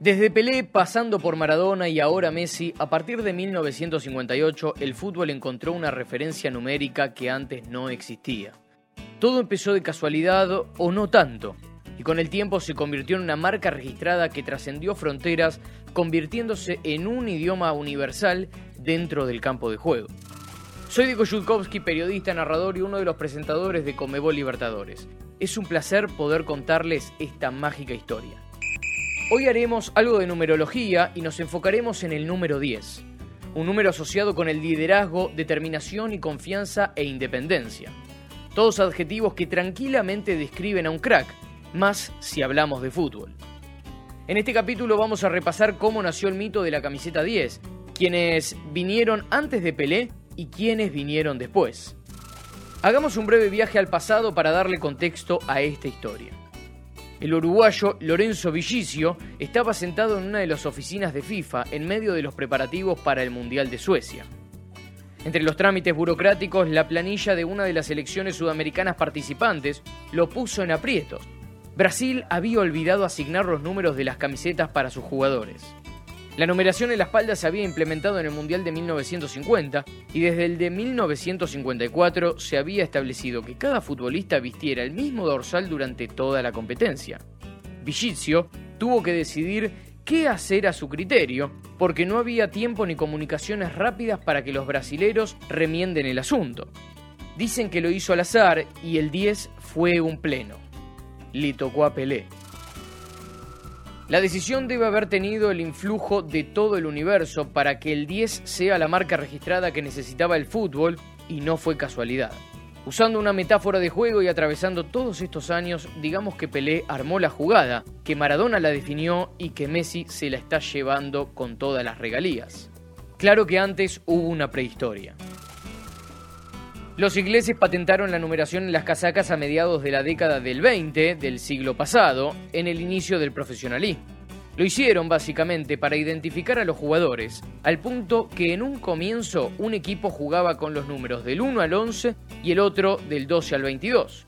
Desde Pelé, pasando por Maradona y ahora Messi, a partir de 1958 el fútbol encontró una referencia numérica que antes no existía. Todo empezó de casualidad o no tanto, y con el tiempo se convirtió en una marca registrada que trascendió fronteras, convirtiéndose en un idioma universal dentro del campo de juego. Soy Diego Yudkowski, periodista, narrador y uno de los presentadores de Comebol Libertadores. Es un placer poder contarles esta mágica historia. Hoy haremos algo de numerología y nos enfocaremos en el número 10, un número asociado con el liderazgo, determinación y confianza e independencia. Todos adjetivos que tranquilamente describen a un crack, más si hablamos de fútbol. En este capítulo vamos a repasar cómo nació el mito de la camiseta 10, quienes vinieron antes de Pelé y quienes vinieron después. Hagamos un breve viaje al pasado para darle contexto a esta historia. El uruguayo Lorenzo Villicio estaba sentado en una de las oficinas de FIFA en medio de los preparativos para el Mundial de Suecia. Entre los trámites burocráticos, la planilla de una de las selecciones sudamericanas participantes lo puso en aprietos. Brasil había olvidado asignar los números de las camisetas para sus jugadores. La numeración en la espalda se había implementado en el Mundial de 1950 y desde el de 1954 se había establecido que cada futbolista vistiera el mismo dorsal durante toda la competencia. Vigizio tuvo que decidir qué hacer a su criterio, porque no había tiempo ni comunicaciones rápidas para que los brasileros remienden el asunto. Dicen que lo hizo al azar y el 10 fue un pleno. Le tocó a Pelé. La decisión debe haber tenido el influjo de todo el universo para que el 10 sea la marca registrada que necesitaba el fútbol y no fue casualidad. Usando una metáfora de juego y atravesando todos estos años, digamos que Pelé armó la jugada, que Maradona la definió y que Messi se la está llevando con todas las regalías. Claro que antes hubo una prehistoria. Los ingleses patentaron la numeración en las casacas a mediados de la década del 20 del siglo pasado, en el inicio del profesionalismo. Lo hicieron básicamente para identificar a los jugadores, al punto que en un comienzo un equipo jugaba con los números del 1 al 11 y el otro del 12 al 22.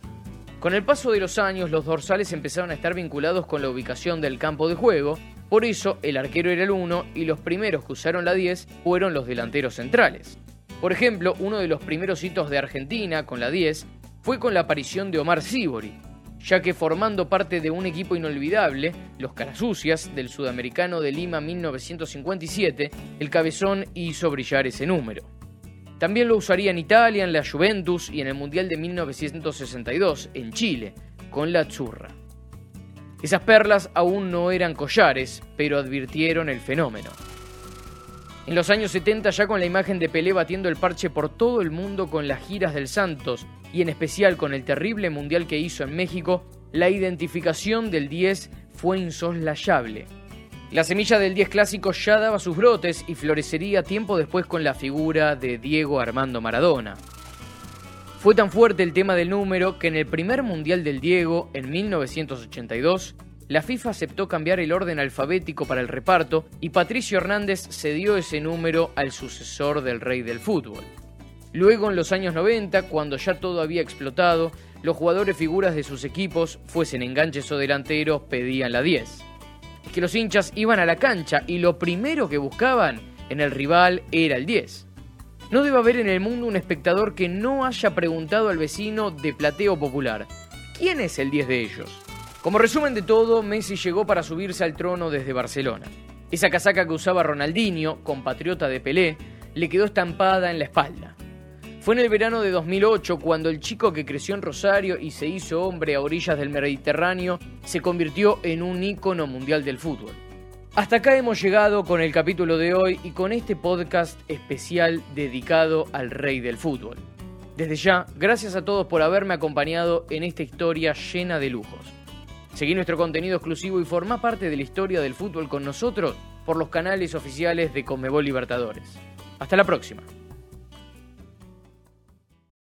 Con el paso de los años los dorsales empezaron a estar vinculados con la ubicación del campo de juego, por eso el arquero era el 1 y los primeros que usaron la 10 fueron los delanteros centrales. Por ejemplo, uno de los primeros hitos de Argentina con la 10 fue con la aparición de Omar Sibori, ya que formando parte de un equipo inolvidable, los Carasucias del Sudamericano de Lima 1957, el cabezón hizo brillar ese número. También lo usaría en Italia, en la Juventus y en el Mundial de 1962, en Chile, con la Zurra. Esas perlas aún no eran collares, pero advirtieron el fenómeno. En los años 70 ya con la imagen de Pelé batiendo el parche por todo el mundo con las giras del Santos y en especial con el terrible mundial que hizo en México, la identificación del 10 fue insoslayable. La semilla del 10 clásico ya daba sus brotes y florecería tiempo después con la figura de Diego Armando Maradona. Fue tan fuerte el tema del número que en el primer mundial del Diego, en 1982, la FIFA aceptó cambiar el orden alfabético para el reparto y Patricio Hernández cedió ese número al sucesor del rey del fútbol. Luego, en los años 90, cuando ya todo había explotado, los jugadores figuras de sus equipos, fuesen enganches o delanteros, pedían la 10. Es que los hinchas iban a la cancha y lo primero que buscaban en el rival era el 10. No debe haber en el mundo un espectador que no haya preguntado al vecino de plateo popular, ¿quién es el 10 de ellos? Como resumen de todo, Messi llegó para subirse al trono desde Barcelona. Esa casaca que usaba Ronaldinho, compatriota de Pelé, le quedó estampada en la espalda. Fue en el verano de 2008 cuando el chico que creció en Rosario y se hizo hombre a orillas del Mediterráneo se convirtió en un ícono mundial del fútbol. Hasta acá hemos llegado con el capítulo de hoy y con este podcast especial dedicado al rey del fútbol. Desde ya, gracias a todos por haberme acompañado en esta historia llena de lujos. Seguí nuestro contenido exclusivo y forma parte de la historia del fútbol con nosotros por los canales oficiales de Conmebol Libertadores. Hasta la próxima.